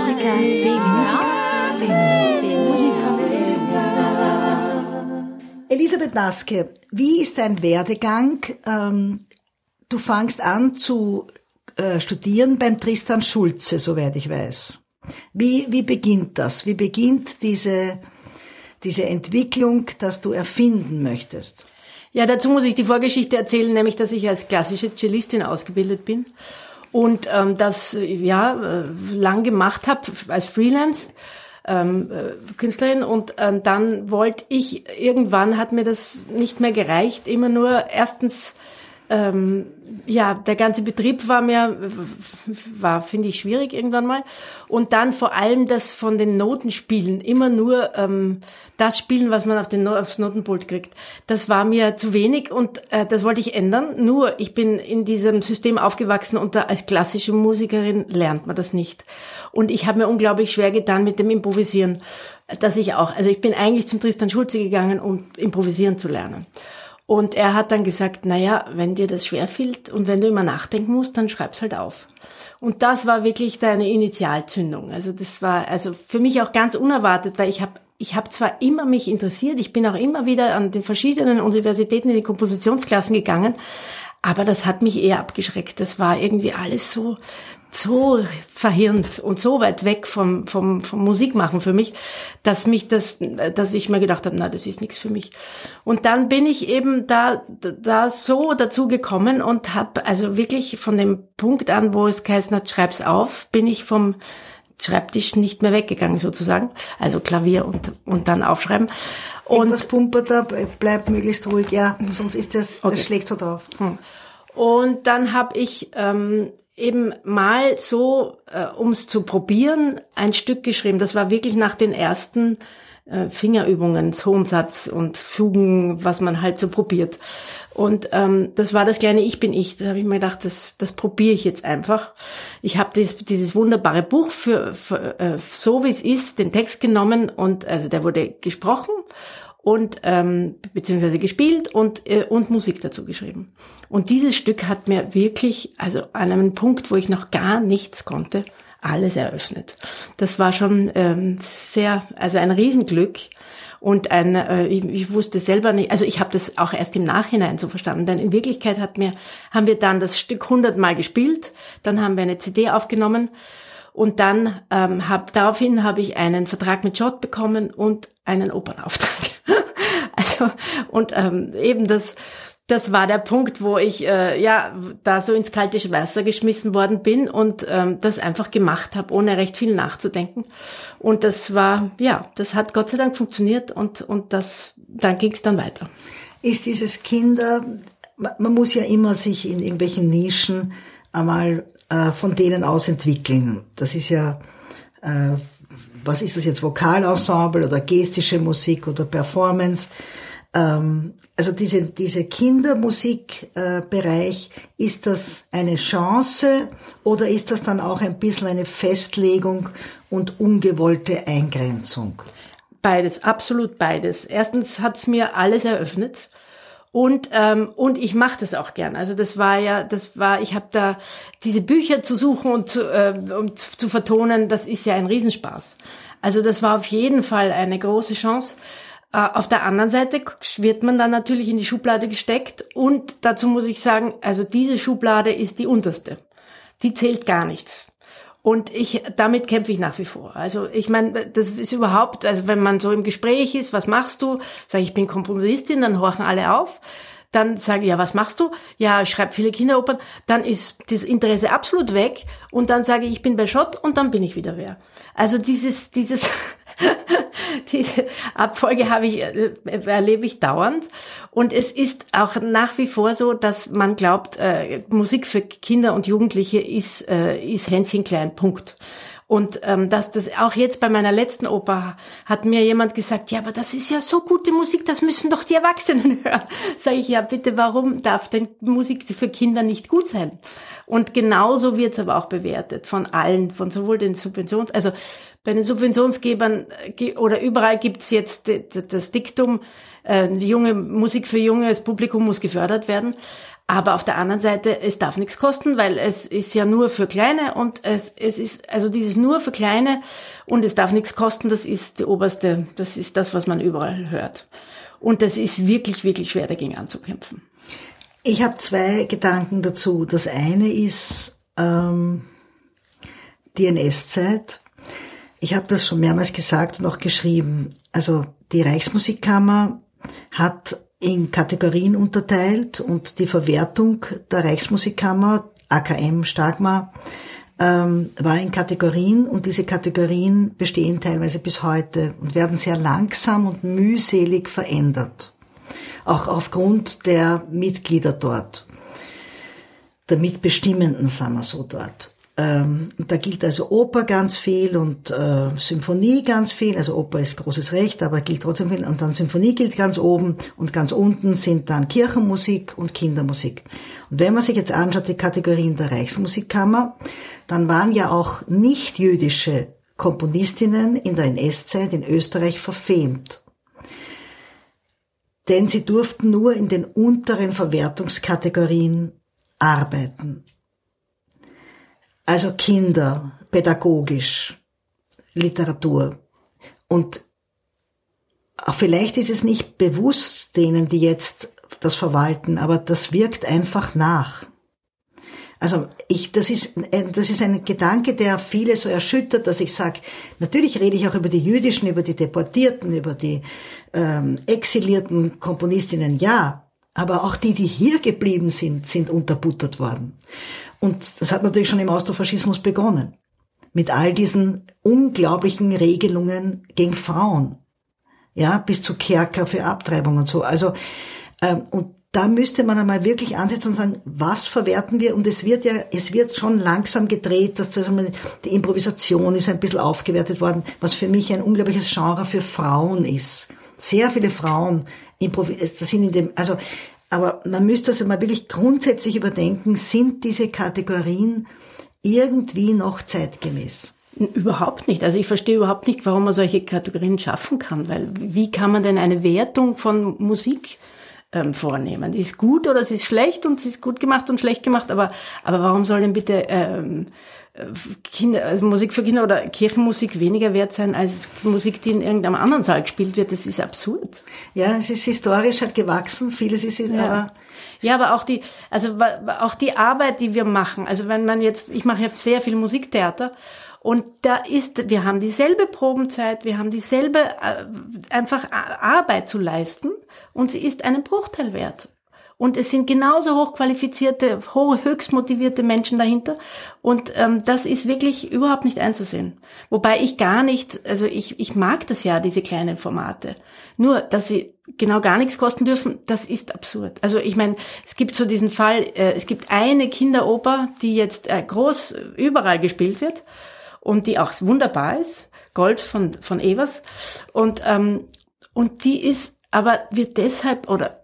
Musiker, Elisabeth Naske, wie ist dein Werdegang? Ähm, du fangst an zu äh, studieren beim Tristan Schulze, soweit ich weiß. Wie, wie beginnt das? Wie beginnt diese, diese Entwicklung, dass du erfinden möchtest? Ja, dazu muss ich die Vorgeschichte erzählen, nämlich, dass ich als klassische Cellistin ausgebildet bin und ähm, das ja äh, lang gemacht habe als Freelance. Ähm, äh, Künstlerin und ähm, dann wollte ich irgendwann hat mir das nicht mehr gereicht immer nur erstens ähm, ja, der ganze Betrieb war mir, war, finde ich, schwierig irgendwann mal. Und dann vor allem das von den Notenspielen, immer nur ähm, das Spielen, was man auf den, aufs Notenpult kriegt. Das war mir zu wenig und äh, das wollte ich ändern. Nur, ich bin in diesem System aufgewachsen und da als klassische Musikerin lernt man das nicht. Und ich habe mir unglaublich schwer getan mit dem Improvisieren, dass ich auch, also ich bin eigentlich zum Tristan Schulze gegangen, um improvisieren zu lernen. Und er hat dann gesagt, na ja, wenn dir das schwerfällt und wenn du immer nachdenken musst, dann schreib's halt auf. Und das war wirklich deine Initialzündung. Also das war also für mich auch ganz unerwartet, weil ich habe ich habe zwar immer mich interessiert, ich bin auch immer wieder an den verschiedenen Universitäten in die Kompositionsklassen gegangen, aber das hat mich eher abgeschreckt. Das war irgendwie alles so, so verhirnt und so weit weg vom, vom, vom Musikmachen für mich, dass mich das, dass ich mir gedacht habe, na, das ist nichts für mich. Und dann bin ich eben da, da so dazu gekommen und habe also wirklich von dem Punkt an, wo es geheißen hat, schreib's auf, bin ich vom Schreibtisch nicht mehr weggegangen sozusagen. Also Klavier und, und dann aufschreiben. Und Irgendwas pumpert da, bleib möglichst ruhig, ja, sonst ist das, okay. das schlägt so drauf. Hm. Und dann habe ich ähm, eben mal so, äh, um es zu probieren, ein Stück geschrieben. Das war wirklich nach den ersten äh, Fingerübungen, Tonsatz und Fugen, was man halt so probiert. Und ähm, das war das kleine Ich bin ich. Da habe ich mir gedacht, das, das probiere ich jetzt einfach. Ich habe dieses, dieses wunderbare Buch für, für äh, so wie es ist, den Text genommen und also der wurde gesprochen und ähm, beziehungsweise gespielt und äh, und Musik dazu geschrieben. Und dieses Stück hat mir wirklich, also an einem Punkt, wo ich noch gar nichts konnte, alles eröffnet. Das war schon ähm, sehr, also ein Riesenglück und ein, äh, ich, ich wusste selber nicht, also ich habe das auch erst im Nachhinein so verstanden, denn in Wirklichkeit hat mir, haben wir dann das Stück hundertmal gespielt, dann haben wir eine CD aufgenommen und dann ähm, hab, daraufhin habe ich einen Vertrag mit Schott bekommen und einen Opernauftrag. also und ähm, eben das das war der Punkt, wo ich äh, ja da so ins kalte Wasser geschmissen worden bin und ähm, das einfach gemacht habe, ohne recht viel nachzudenken. Und das war ja, das hat Gott sei Dank funktioniert und und das dann ging es dann weiter. Ist dieses Kinder, man muss ja immer sich in irgendwelchen Nischen einmal äh, von denen aus entwickeln. Das ist ja, äh, was ist das jetzt, Vokalensemble oder gestische Musik oder Performance? Ähm, also diese, diese Kindermusikbereich, äh, ist das eine Chance oder ist das dann auch ein bisschen eine Festlegung und ungewollte Eingrenzung? Beides, absolut beides. Erstens hat's mir alles eröffnet. Und ähm, und ich mache das auch gern. Also das war ja, das war, ich habe da diese Bücher zu suchen und zu, äh, und zu vertonen, das ist ja ein Riesenspaß. Also das war auf jeden Fall eine große Chance. Äh, auf der anderen Seite wird man dann natürlich in die Schublade gesteckt und dazu muss ich sagen, also diese Schublade ist die unterste. Die zählt gar nichts. Und ich, damit kämpfe ich nach wie vor. Also ich meine, das ist überhaupt, also wenn man so im Gespräch ist, was machst du? Sag ich, ich bin Komponistin, dann horchen alle auf. Dann sage ich, ja, was machst du? Ja, ich schreibe viele Kinderopern. Dann ist das Interesse absolut weg. Und dann sage ich, ich bin bei Schott und dann bin ich wieder wer. Also dieses, dieses, diese Abfolge habe ich, äh, erlebe ich dauernd. Und es ist auch nach wie vor so, dass man glaubt, äh, Musik für Kinder und Jugendliche ist, äh, ist Hänschen klein, Punkt. Und ähm, dass das auch jetzt bei meiner letzten Oper hat mir jemand gesagt, ja, aber das ist ja so gute Musik, das müssen doch die Erwachsenen hören. Sage ich, ja, bitte, warum darf denn Musik für Kinder nicht gut sein? Und genauso wird es aber auch bewertet von allen, von sowohl den Subventions, also bei den Subventionsgebern oder überall gibt's jetzt das Diktum, äh, die junge Musik für junges Publikum muss gefördert werden. Aber auf der anderen Seite, es darf nichts kosten, weil es ist ja nur für Kleine und es, es ist, also dieses nur für Kleine und es darf nichts kosten, das ist die oberste, das ist das, was man überall hört. Und das ist wirklich, wirklich schwer dagegen anzukämpfen. Ich habe zwei Gedanken dazu. Das eine ist ähm, die NS-Zeit. Ich habe das schon mehrmals gesagt und auch geschrieben. Also die Reichsmusikkammer hat in Kategorien unterteilt und die Verwertung der Reichsmusikkammer, AKM Stagmar, ähm, war in Kategorien und diese Kategorien bestehen teilweise bis heute und werden sehr langsam und mühselig verändert. Auch aufgrund der Mitglieder dort, der Mitbestimmenden, sagen wir so dort. Ähm, da gilt also Oper ganz viel und äh, Symphonie ganz viel. Also Oper ist großes Recht, aber gilt trotzdem viel. Und dann Symphonie gilt ganz oben und ganz unten sind dann Kirchenmusik und Kindermusik. Und wenn man sich jetzt anschaut, die Kategorien der Reichsmusikkammer, dann waren ja auch nicht jüdische Komponistinnen in der NS-Zeit in Österreich verfemt. Denn sie durften nur in den unteren Verwertungskategorien arbeiten. Also Kinder, pädagogisch, Literatur. Und vielleicht ist es nicht bewusst denen, die jetzt das verwalten, aber das wirkt einfach nach. Also ich, das ist, das ist ein Gedanke, der viele so erschüttert, dass ich sage, natürlich rede ich auch über die Jüdischen, über die Deportierten, über die ähm, exilierten Komponistinnen, ja, aber auch die, die hier geblieben sind, sind unterbuttert worden. Und das hat natürlich schon im Austrofaschismus begonnen. Mit all diesen unglaublichen Regelungen gegen Frauen. Ja, bis zu Kerker für Abtreibung und so. Also, ähm, und da müsste man einmal wirklich ansetzen und sagen, was verwerten wir? Und es wird ja, es wird schon langsam gedreht, dass die Improvisation ist ein bisschen aufgewertet worden, was für mich ein unglaubliches Genre für Frauen ist. Sehr viele Frauen das sind in dem, also aber man müsste also mal wirklich grundsätzlich überdenken, sind diese Kategorien irgendwie noch zeitgemäß? Überhaupt nicht. Also ich verstehe überhaupt nicht, warum man solche Kategorien schaffen kann, weil wie kann man denn eine Wertung von Musik ähm, vornehmen? Die ist gut oder sie ist schlecht und sie ist gut gemacht und schlecht gemacht, aber, aber warum soll denn bitte ähm, Kinder, also Musik für Kinder oder Kirchenmusik weniger wert sein als Musik, die in irgendeinem anderen Saal gespielt wird. Das ist absurd. Ja, es ist historisch halt gewachsen. Vieles ist ja. aber ja, aber auch die, also auch die Arbeit, die wir machen. Also wenn man jetzt, ich mache ja sehr viel Musiktheater und da ist, wir haben dieselbe Probenzeit, wir haben dieselbe äh, einfach Arbeit zu leisten und sie ist einen Bruchteil wert. Und es sind genauso hochqualifizierte, höchst motivierte Menschen dahinter. Und ähm, das ist wirklich überhaupt nicht einzusehen. Wobei ich gar nicht, also ich, ich mag das ja, diese kleinen Formate. Nur, dass sie genau gar nichts kosten dürfen, das ist absurd. Also ich meine, es gibt so diesen Fall, äh, es gibt eine Kinderoper, die jetzt äh, groß überall gespielt wird und die auch wunderbar ist. Gold von, von Evers. Und, ähm, und die ist aber wird deshalb oder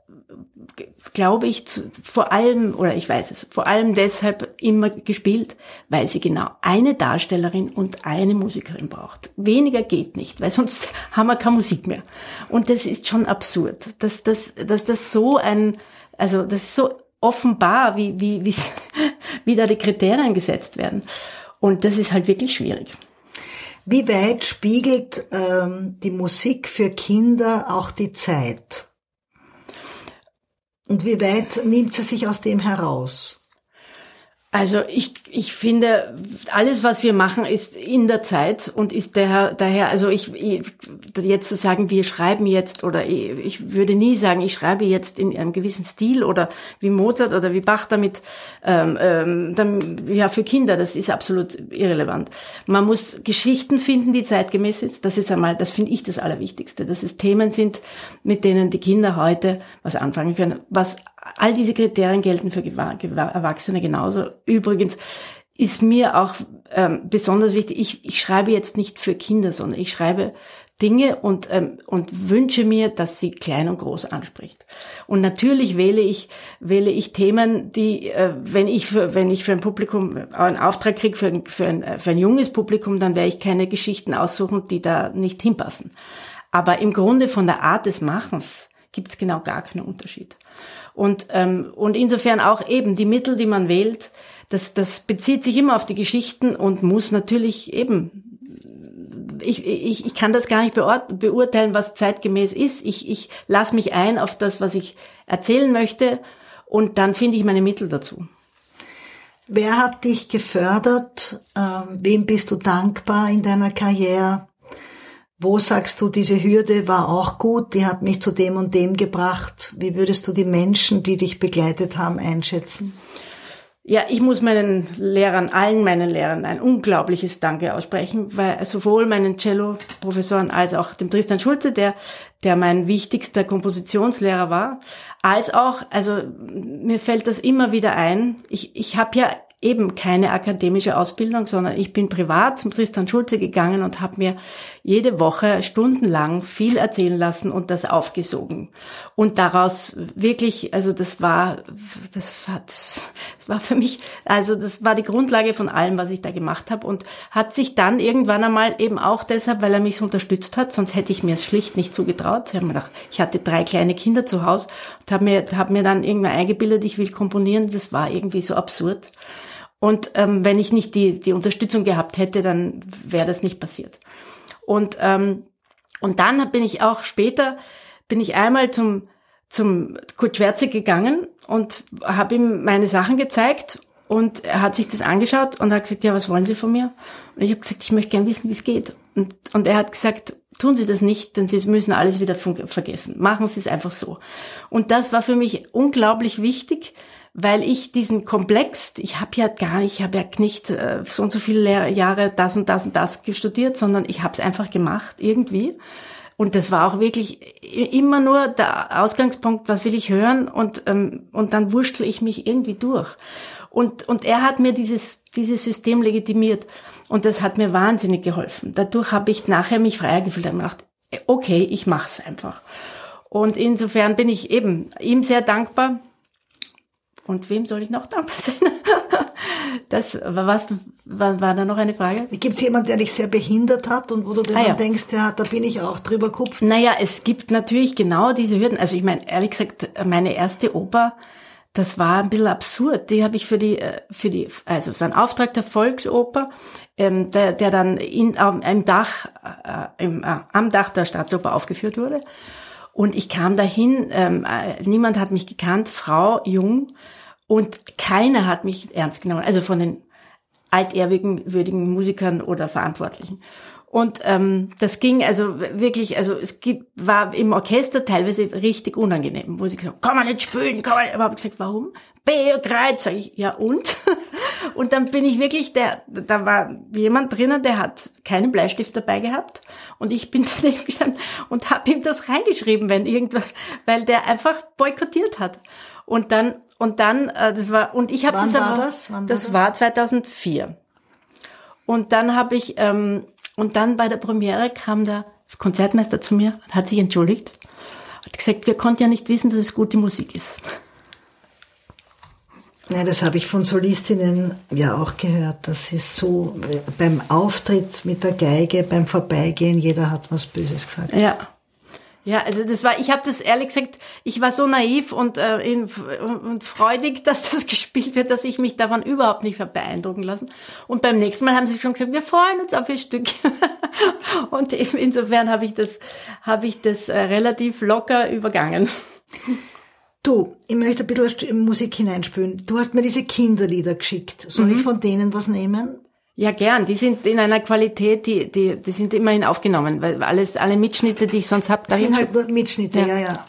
glaube ich, vor allem, oder ich weiß es, vor allem deshalb immer gespielt, weil sie genau eine Darstellerin und eine Musikerin braucht. Weniger geht nicht, weil sonst haben wir keine Musik mehr. Und das ist schon absurd, dass, dass, dass das so ein, also das ist so offenbar, wie, wie, wie, wie da die Kriterien gesetzt werden. Und das ist halt wirklich schwierig. Wie weit spiegelt ähm, die Musik für Kinder auch die Zeit? Und wie weit nimmt sie sich aus dem heraus? Also ich, ich finde, alles, was wir machen, ist in der Zeit und ist daher, daher also ich, ich jetzt zu sagen, wir schreiben jetzt oder ich, ich würde nie sagen, ich schreibe jetzt in einem gewissen Stil oder wie Mozart oder wie Bach damit, ähm, ähm, dann, ja, für Kinder, das ist absolut irrelevant. Man muss Geschichten finden, die zeitgemäß ist. Das ist einmal, das finde ich das Allerwichtigste, dass es Themen sind, mit denen die Kinder heute was anfangen können, was all diese Kriterien gelten für Erwachsene genauso. Übrigens ist mir auch ähm, besonders wichtig, ich, ich schreibe jetzt nicht für Kinder, sondern ich schreibe Dinge und, ähm, und wünsche mir, dass sie klein und groß anspricht. Und natürlich wähle ich, wähle ich Themen, die, äh, wenn ich für, wenn ich für ein Publikum einen Auftrag kriege, für, für, ein, für ein junges Publikum, dann werde ich keine Geschichten aussuchen, die da nicht hinpassen. Aber im Grunde von der Art des Machens gibt es genau gar keinen Unterschied. Und, ähm, und insofern auch eben die Mittel, die man wählt, das, das bezieht sich immer auf die Geschichten und muss natürlich eben ich, ich, ich kann das gar nicht beurteilen, was zeitgemäß ist. Ich, ich lasse mich ein auf das, was ich erzählen möchte und dann finde ich meine Mittel dazu. Wer hat dich gefördert? Ähm, wem bist du dankbar in deiner Karriere? Wo sagst du, diese Hürde war auch gut, die hat mich zu dem und dem gebracht? Wie würdest du die Menschen, die dich begleitet haben, einschätzen? Ja, ich muss meinen Lehrern, allen meinen Lehrern ein unglaubliches Danke aussprechen, weil sowohl meinen Cello-Professoren als auch dem Tristan Schulze, der, der mein wichtigster Kompositionslehrer war, als auch, also mir fällt das immer wieder ein, ich, ich habe ja eben keine akademische Ausbildung, sondern ich bin privat zum Tristan Schulze gegangen und habe mir jede Woche stundenlang viel erzählen lassen und das aufgesogen. Und daraus wirklich, also das war, das, hat, war für mich, also das war die Grundlage von allem, was ich da gemacht habe und hat sich dann irgendwann einmal eben auch deshalb, weil er mich so unterstützt hat, sonst hätte ich mir es schlicht nicht zugetraut. Ich, gedacht, ich hatte drei kleine Kinder zu Hause und habe mir, hab mir dann irgendwann eingebildet, ich will komponieren. Das war irgendwie so absurd. Und ähm, wenn ich nicht die, die Unterstützung gehabt hätte, dann wäre das nicht passiert. Und, ähm, und dann bin ich auch später, bin ich einmal zum, zum Kurt Schwerze gegangen und habe ihm meine Sachen gezeigt und er hat sich das angeschaut und hat gesagt, ja, was wollen Sie von mir? Und ich habe gesagt, ich möchte gern wissen, wie es geht. Und, und er hat gesagt, tun Sie das nicht, denn Sie müssen alles wieder vergessen. Machen Sie es einfach so. Und das war für mich unglaublich wichtig, weil ich diesen Komplex, ich habe ja gar nicht, ich habe ja nicht äh, so und so viele Jahre das und das und das studiert, sondern ich habe es einfach gemacht irgendwie. Und das war auch wirklich immer nur der Ausgangspunkt, was will ich hören und, ähm, und dann wurschtel ich mich irgendwie durch. Und, und er hat mir dieses, dieses System legitimiert und das hat mir wahnsinnig geholfen. Dadurch habe ich nachher mich freier gefühlt und gedacht, okay, ich mache es einfach. Und insofern bin ich eben ihm sehr dankbar, und wem soll ich noch dankbar sein? Das was war, war da noch eine Frage? Gibt es jemanden, der dich sehr behindert hat und wo du dann ah, ja. denkst, ja, da bin ich auch drüber kupft? Naja, es gibt natürlich genau diese Hürden. Also ich meine, ehrlich gesagt, meine erste Oper, das war ein bisschen absurd. Die habe ich für die, äh, für die, also für einen Auftrag der Volksoper, ähm, der, der dann in, am, im Dach, äh, im, äh, am Dach der Staatsoper aufgeführt wurde. Und ich kam dahin, ähm, äh, niemand hat mich gekannt, Frau, jung, und keiner hat mich ernst genommen, also von den altehrwürdigen würdigen Musikern oder Verantwortlichen. Und ähm, das ging also wirklich, also es gibt, war im Orchester teilweise richtig unangenehm, wo sie gesagt kann man nicht spielen, kann man, aber habe gesagt, warum? Beokreuz, sage ich, ja und? und dann bin ich wirklich, der, da war jemand drinnen, der hat keinen Bleistift dabei gehabt und ich bin daneben gestanden und habe ihm das reingeschrieben, wenn irgendwas, weil der einfach boykottiert hat. Und dann und dann, äh, das war, und ich habe das war aber, das? Wann das war 2004. Und dann habe ich, ähm, und dann bei der Premiere kam der Konzertmeister zu mir und hat sich entschuldigt. Hat gesagt, wir konnten ja nicht wissen, dass es gute Musik ist. Nein, das habe ich von Solistinnen ja auch gehört. Das ist so beim Auftritt mit der Geige, beim Vorbeigehen, jeder hat was Böses gesagt. Ja. Ja, also das war, ich habe das ehrlich gesagt, ich war so naiv und, äh, in, und freudig, dass das gespielt wird, dass ich mich davon überhaupt nicht beeindrucken lassen. Und beim nächsten Mal haben sie schon gesagt, wir freuen uns auf ihr Stück. und eben insofern habe ich das, habe ich das äh, relativ locker übergangen. Du, ich möchte ein bisschen Musik hineinspülen. Du hast mir diese Kinderlieder geschickt. Soll mhm. ich von denen was nehmen? Ja, gern. Die sind in einer Qualität, die, die, die sind immerhin aufgenommen, weil alles, alle Mitschnitte, die ich sonst habe, da sind halt nur Mitschnitte, ja. ja, ja.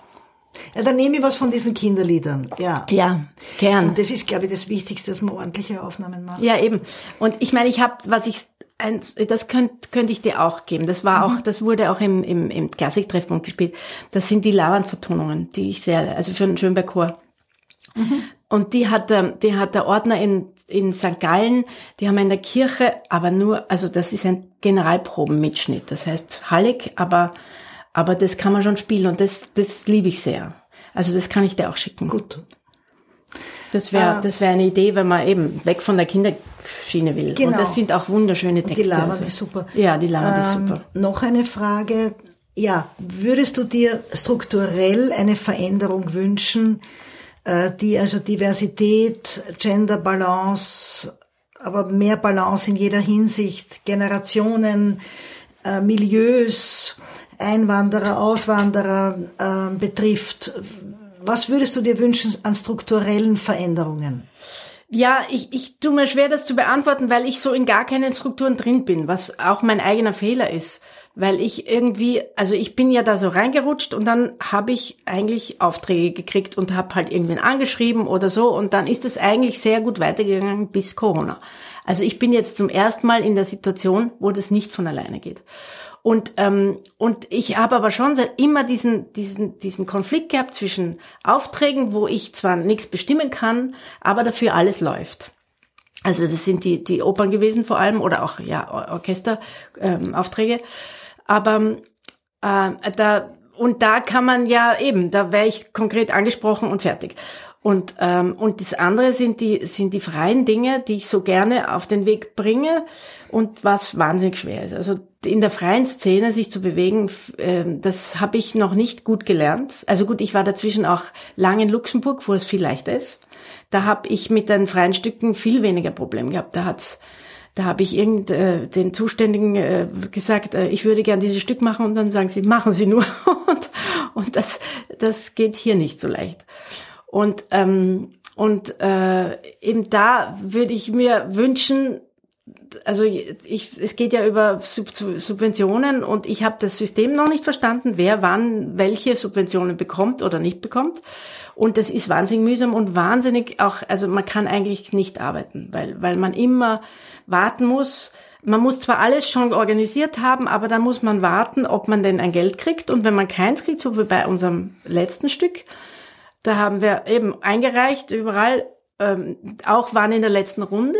Ja, dann nehme ich was von diesen Kinderliedern, ja. Ja, gern. Und das ist, glaube ich, das Wichtigste, dass man ordentliche Aufnahmen macht. Ja, eben. Und ich meine, ich habe, was ich, ein, das könnte könnte ich dir auch geben. Das war mhm. auch, das wurde auch im, im, im Klassiktreffpunkt gespielt. Das sind die Lavand-Vertonungen, die ich sehr, also für den Schönberg Chor. Mhm. Und die hat, der, die hat der Ordner in, in St. Gallen, die haben in der Kirche, aber nur, also das ist ein Generalprobenmitschnitt. Das heißt Hallig, aber, aber das kann man schon spielen und das, das liebe ich sehr. Also das kann ich dir auch schicken. Gut. Das wäre, äh, das wäre eine Idee, wenn man eben weg von der Kinderschiene will. Genau. Und das sind auch wunderschöne Texte. Die Lava also. ist super. Ja, die Lava ähm, ist super. Noch eine Frage. Ja, würdest du dir strukturell eine Veränderung wünschen? Äh, die also Diversität, Gender Balance, aber mehr Balance in jeder Hinsicht, Generationen, äh, Milieus, Einwanderer, Auswanderer äh, betrifft. Was würdest du dir wünschen an strukturellen Veränderungen? Ja, ich, ich tue mir schwer, das zu beantworten, weil ich so in gar keinen Strukturen drin bin, was auch mein eigener Fehler ist. Weil ich irgendwie, also ich bin ja da so reingerutscht und dann habe ich eigentlich Aufträge gekriegt und habe halt irgendwen angeschrieben oder so und dann ist es eigentlich sehr gut weitergegangen bis Corona. Also ich bin jetzt zum ersten Mal in der Situation, wo das nicht von alleine geht. Und, ähm, und ich habe aber schon seit immer diesen, diesen, diesen Konflikt gehabt zwischen Aufträgen, wo ich zwar nichts bestimmen kann, aber dafür alles läuft. Also das sind die, die Opern gewesen vor allem oder auch ja Orchesteraufträge. Ähm, aber äh, da und da kann man ja eben, da wäre ich konkret angesprochen und fertig. Und, ähm, und das andere sind die, sind die freien Dinge, die ich so gerne auf den Weg bringe und was wahnsinnig schwer ist. Also in der freien Szene sich zu bewegen, äh, das habe ich noch nicht gut gelernt. Also gut, ich war dazwischen auch lang in Luxemburg, wo es viel leichter ist. Da habe ich mit den freien Stücken viel weniger Problem gehabt. Da hat's da habe ich irgend äh, den Zuständigen äh, gesagt, äh, ich würde gern dieses Stück machen und dann sagen sie, machen Sie nur und, und das das geht hier nicht so leicht. Und, ähm, und äh, eben da würde ich mir wünschen, also ich, es geht ja über Sub Subventionen und ich habe das System noch nicht verstanden, wer wann welche Subventionen bekommt oder nicht bekommt. Und das ist wahnsinnig mühsam und wahnsinnig auch, also man kann eigentlich nicht arbeiten, weil, weil man immer warten muss. Man muss zwar alles schon organisiert haben, aber dann muss man warten, ob man denn ein Geld kriegt. Und wenn man keins kriegt, so wie bei unserem letzten Stück, da haben wir eben eingereicht, überall, ähm, auch waren in der letzten Runde.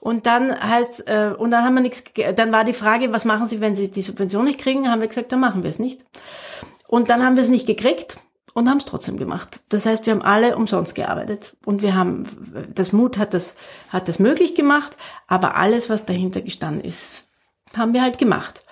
Und dann heißt, äh, und dann haben wir nichts, dann war die Frage, was machen Sie, wenn Sie die Subvention nicht kriegen? Haben wir gesagt, dann machen wir es nicht. Und dann haben wir es nicht gekriegt und haben es trotzdem gemacht. Das heißt, wir haben alle umsonst gearbeitet und wir haben, das Mut hat das, hat das möglich gemacht, aber alles, was dahinter gestanden ist, haben wir halt gemacht.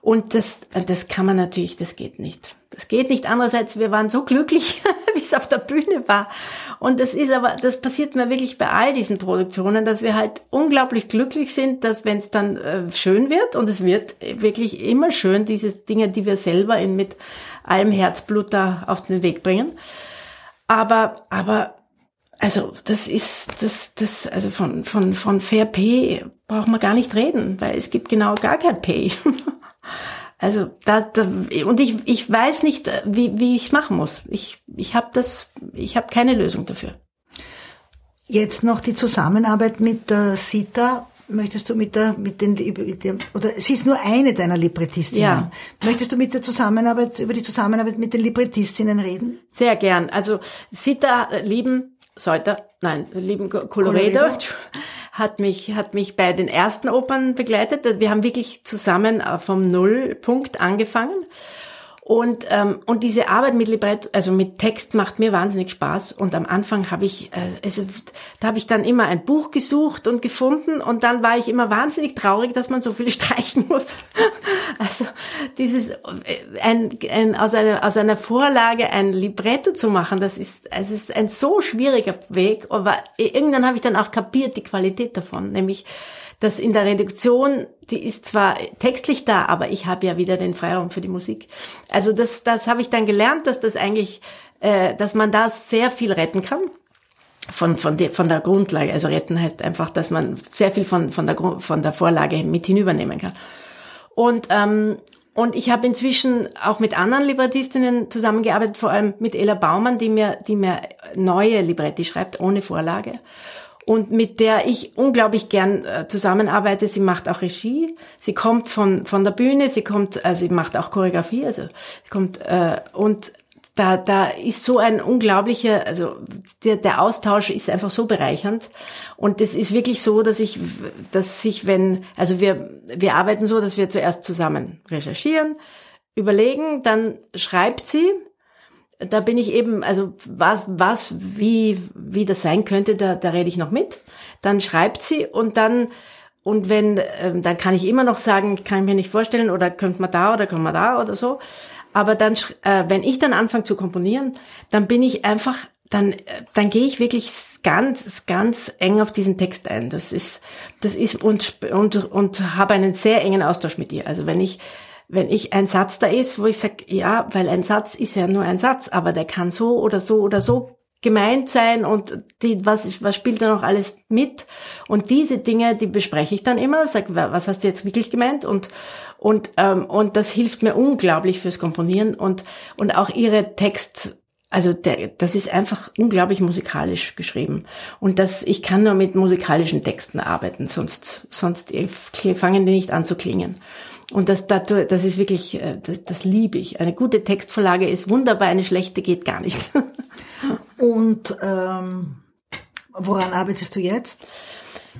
Und das, das kann man natürlich, das geht nicht. Das geht nicht. Andererseits, wir waren so glücklich, wie es auf der Bühne war. Und das ist aber, das passiert mir wirklich bei all diesen Produktionen, dass wir halt unglaublich glücklich sind, dass wenn es dann äh, schön wird, und es wird wirklich immer schön, diese Dinge, die wir selber in, mit allem Herzblut da auf den Weg bringen. Aber, aber, also, das ist, das, das, also von, von, von Fair Pay braucht man gar nicht reden, weil es gibt genau gar kein Pay. Also da, da und ich, ich weiß nicht, wie, wie ich es machen muss. Ich, ich habe das, ich habe keine Lösung dafür. Jetzt noch die Zusammenarbeit mit der Sita. Möchtest du mit der, mit den, oder sie ist nur eine deiner Librettistinnen. Ja. Möchtest du mit der Zusammenarbeit, über die Zusammenarbeit mit den Librettistinnen reden? Sehr gern. Also Sita lieben, sollte, nein, lieben Colorado. Colorado hat mich, hat mich bei den ersten Opern begleitet. Wir haben wirklich zusammen äh, vom Nullpunkt angefangen. Und, ähm, und diese Arbeit mit Libretto, also mit Text macht mir wahnsinnig Spaß. Und am Anfang habe ich, äh, also, da habe ich dann immer ein Buch gesucht und gefunden und dann war ich immer wahnsinnig traurig, dass man so viel streichen muss. also dieses, äh, ein, ein, aus, einer, aus einer Vorlage ein Libretto zu machen, das ist, es ist ein so schwieriger Weg. Aber irgendwann habe ich dann auch kapiert die Qualität davon, nämlich dass in der Reduktion, die ist zwar textlich da, aber ich habe ja wieder den Freiraum für die Musik. Also das, das habe ich dann gelernt, dass das eigentlich, äh, dass man da sehr viel retten kann von, von, der, von der Grundlage. Also retten heißt einfach, dass man sehr viel von, von, der, von der Vorlage mit hinübernehmen kann. Und, ähm, und ich habe inzwischen auch mit anderen Librettistinnen zusammengearbeitet, vor allem mit Ella Baumann, die mir, die mir neue Libretti schreibt, ohne Vorlage und mit der ich unglaublich gern äh, zusammenarbeite. Sie macht auch Regie, sie kommt von von der Bühne, sie kommt, also sie macht auch Choreografie, also sie kommt äh, und da da ist so ein unglaublicher, also der der Austausch ist einfach so bereichernd. Und es ist wirklich so, dass ich, dass sich wenn, also wir wir arbeiten so, dass wir zuerst zusammen recherchieren, überlegen, dann schreibt sie da bin ich eben, also was, was, wie, wie das sein könnte, da, da rede ich noch mit. Dann schreibt sie und dann, und wenn, ähm, dann kann ich immer noch sagen, kann ich mir nicht vorstellen oder könnte man da oder kann man da oder so. Aber dann, äh, wenn ich dann anfange zu komponieren, dann bin ich einfach dann, dann gehe ich wirklich ganz, ganz eng auf diesen Text ein. Das ist, das ist und, und, und habe einen sehr engen Austausch mit ihr. Also wenn ich, wenn ich ein Satz da ist, wo ich sage, ja, weil ein Satz ist ja nur ein Satz, aber der kann so oder so oder so gemeint sein und die, was, was spielt da noch alles mit? Und diese Dinge, die bespreche ich dann immer, sage, was hast du jetzt wirklich gemeint? Und, und, ähm, und das hilft mir unglaublich fürs Komponieren und, und auch ihre Text, also der, das ist einfach unglaublich musikalisch geschrieben. Und das, ich kann nur mit musikalischen Texten arbeiten, sonst, sonst fangen die nicht an zu klingen. Und das, das ist wirklich, äh, das, das liebe ich. Eine gute Textvorlage ist wunderbar, eine schlechte geht gar nicht. Und ähm, woran arbeitest du jetzt?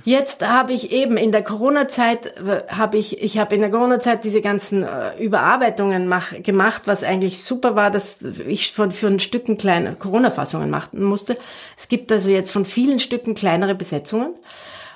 Jetzt habe ich eben in der Corona-Zeit äh, habe ich ich habe in der Corona-Zeit diese ganzen äh, Überarbeitungen mach, gemacht, was eigentlich super war, dass ich von für ein Stücken kleine Corona-Fassungen machen musste. Es gibt also jetzt von vielen Stücken kleinere Besetzungen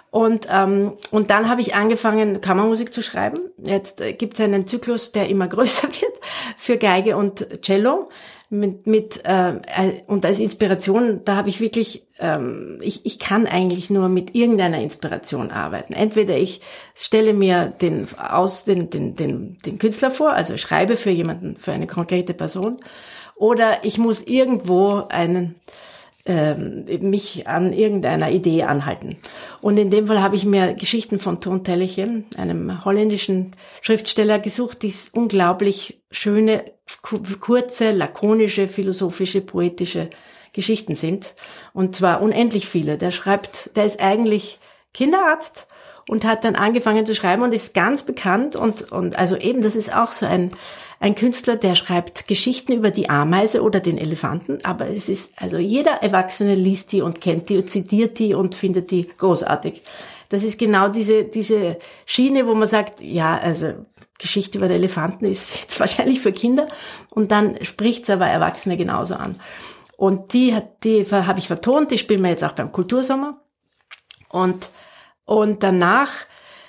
und, ähm, und dann habe ich angefangen, Kammermusik zu schreiben. Jetzt äh, gibt es einen Zyklus, der immer größer wird für Geige und Cello. Mit, mit äh, äh, und als Inspiration, da habe ich wirklich, ähm, ich, ich kann eigentlich nur mit irgendeiner Inspiration arbeiten. Entweder ich stelle mir den aus den, den, den, den Künstler vor, also schreibe für jemanden, für eine konkrete Person, oder ich muss irgendwo einen ähm, mich an irgendeiner Idee anhalten. Und in dem Fall habe ich mir Geschichten von Ton Tellechen, einem holländischen Schriftsteller, gesucht, die unglaublich schöne, kurze, lakonische, philosophische, poetische Geschichten sind. Und zwar unendlich viele. Der schreibt, der ist eigentlich Kinderarzt und hat dann angefangen zu schreiben und ist ganz bekannt und, und also eben, das ist auch so ein, ein Künstler, der schreibt Geschichten über die Ameise oder den Elefanten, aber es ist, also jeder Erwachsene liest die und kennt die und zitiert die und findet die großartig. Das ist genau diese, diese Schiene, wo man sagt, ja, also Geschichte über den Elefanten ist jetzt wahrscheinlich für Kinder und dann spricht's aber Erwachsene genauso an. Und die hat, die habe ich vertont, die spielen wir jetzt auch beim Kultursommer. Und und danach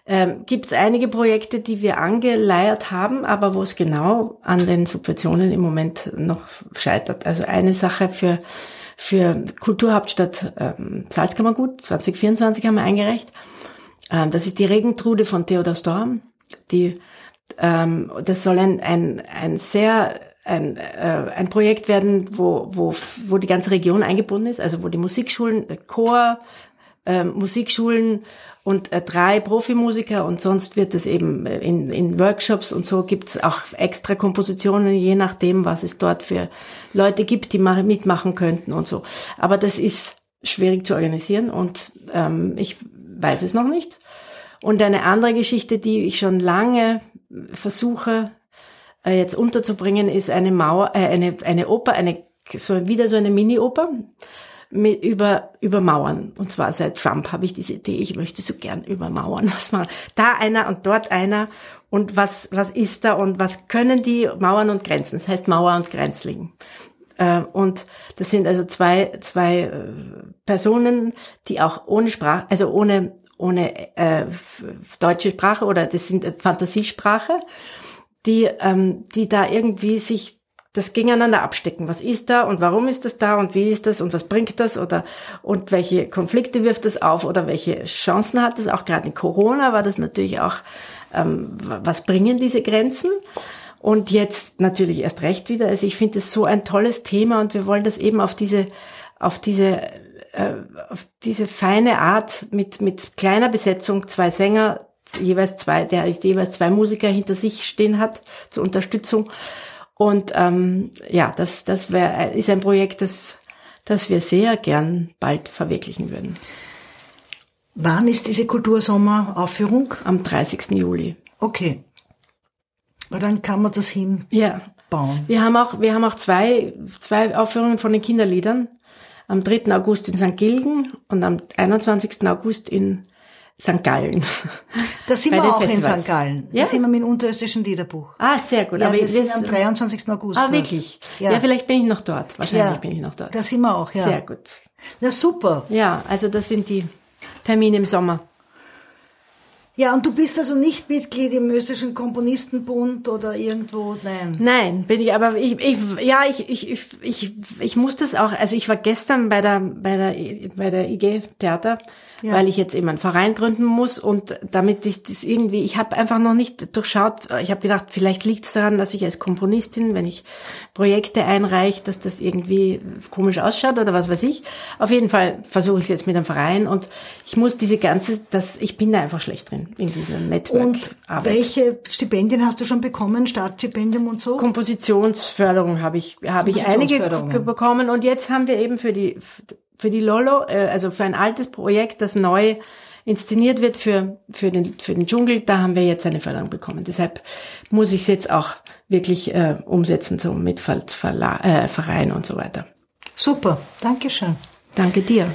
ähm, gibt es einige Projekte, die wir angeleiert haben, aber wo es genau an den Subventionen im Moment noch scheitert. Also eine Sache für für Kulturhauptstadt ähm, Salzkammergut 2024 haben wir eingereicht. Ähm, das ist die Regentrude von Theodor Storm. Die, ähm, das soll ein, ein, ein sehr ein, äh, ein Projekt werden, wo, wo, wo die ganze Region eingebunden ist, also wo die Musikschulen, Chor, äh, Musikschulen und äh, drei Profimusiker und sonst wird es eben äh, in, in Workshops und so gibt es auch extra Kompositionen, je nachdem, was es dort für Leute gibt, die mitmachen könnten und so. Aber das ist schwierig zu organisieren und ähm, ich weiß es noch nicht. Und eine andere Geschichte, die ich schon lange versuche äh, jetzt unterzubringen, ist eine Mauer, äh, eine, eine Oper, eine so wieder so eine Mini-Oper mit, über, über Mauern. Und zwar seit Trump habe ich diese Idee, ich möchte so gern über Mauern was machen. Da einer und dort einer. Und was, was ist da und was können die Mauern und Grenzen? Das heißt Mauer und Grenzling. Äh, und das sind also zwei, zwei äh, Personen, die auch ohne Sprache, also ohne, ohne äh, deutsche Sprache oder das sind Fantasiesprache, die, ähm, die da irgendwie sich das gegeneinander abstecken. Was ist da und warum ist das da und wie ist das und was bringt das oder und welche Konflikte wirft das auf oder welche Chancen hat das? Auch gerade in Corona war das natürlich auch, ähm, was bringen diese Grenzen? Und jetzt natürlich erst recht wieder. Also ich finde es so ein tolles Thema und wir wollen das eben auf diese, auf diese, äh, auf diese feine Art mit, mit kleiner Besetzung, zwei Sänger, jeweils zwei, der jeweils zwei Musiker hinter sich stehen hat zur Unterstützung und ähm, ja, das, das wär, ist ein Projekt, das, das wir sehr gern bald verwirklichen würden. Wann ist diese Kultursommeraufführung? Am 30. Juli. Okay. Und dann kann man das hinbauen. Ja. Wir haben auch, wir haben auch zwei, zwei Aufführungen von den Kinderliedern. Am 3. August in St. Gilgen und am 21. August in St. Gallen. Da sind wir auch Festivals. in St. Gallen. Ja? Da sind wir mit dem unterösterreichischen Liederbuch. Ah, sehr gut. Ja, Aber wir sind am 23. August. Ah, wirklich? Ja. ja. vielleicht bin ich noch dort. Wahrscheinlich ja, bin ich noch dort. Da sind wir auch, ja. Sehr gut. Na super. Ja, also das sind die Termine im Sommer. Ja, und du bist also nicht Mitglied im österreichischen Komponistenbund oder irgendwo, nein. Nein, bin ich, aber ich, ich ja, ich, ich, ich, ich, ich muss das auch, also ich war gestern bei der, bei der, bei der IG Theater ja. weil ich jetzt eben einen Verein gründen muss und damit ich das irgendwie, ich habe einfach noch nicht durchschaut, ich habe gedacht, vielleicht liegt es daran, dass ich als Komponistin, wenn ich Projekte einreiche, dass das irgendwie komisch ausschaut oder was weiß ich. Auf jeden Fall versuche ich es jetzt mit einem Verein und ich muss diese ganze, das, ich bin da einfach schlecht drin in dieser Network. Und welche Stipendien hast du schon bekommen, Startstipendium und so? Kompositionsförderung habe ich, habe ich einige bekommen und jetzt haben wir eben für die für die Lolo, äh, also für ein altes Projekt, das neu inszeniert wird für, für, den, für den Dschungel, da haben wir jetzt eine Förderung bekommen. Deshalb muss ich es jetzt auch wirklich äh, umsetzen, so mit Ver Verla äh, Verein und so weiter. Super, Dankeschön. Danke dir.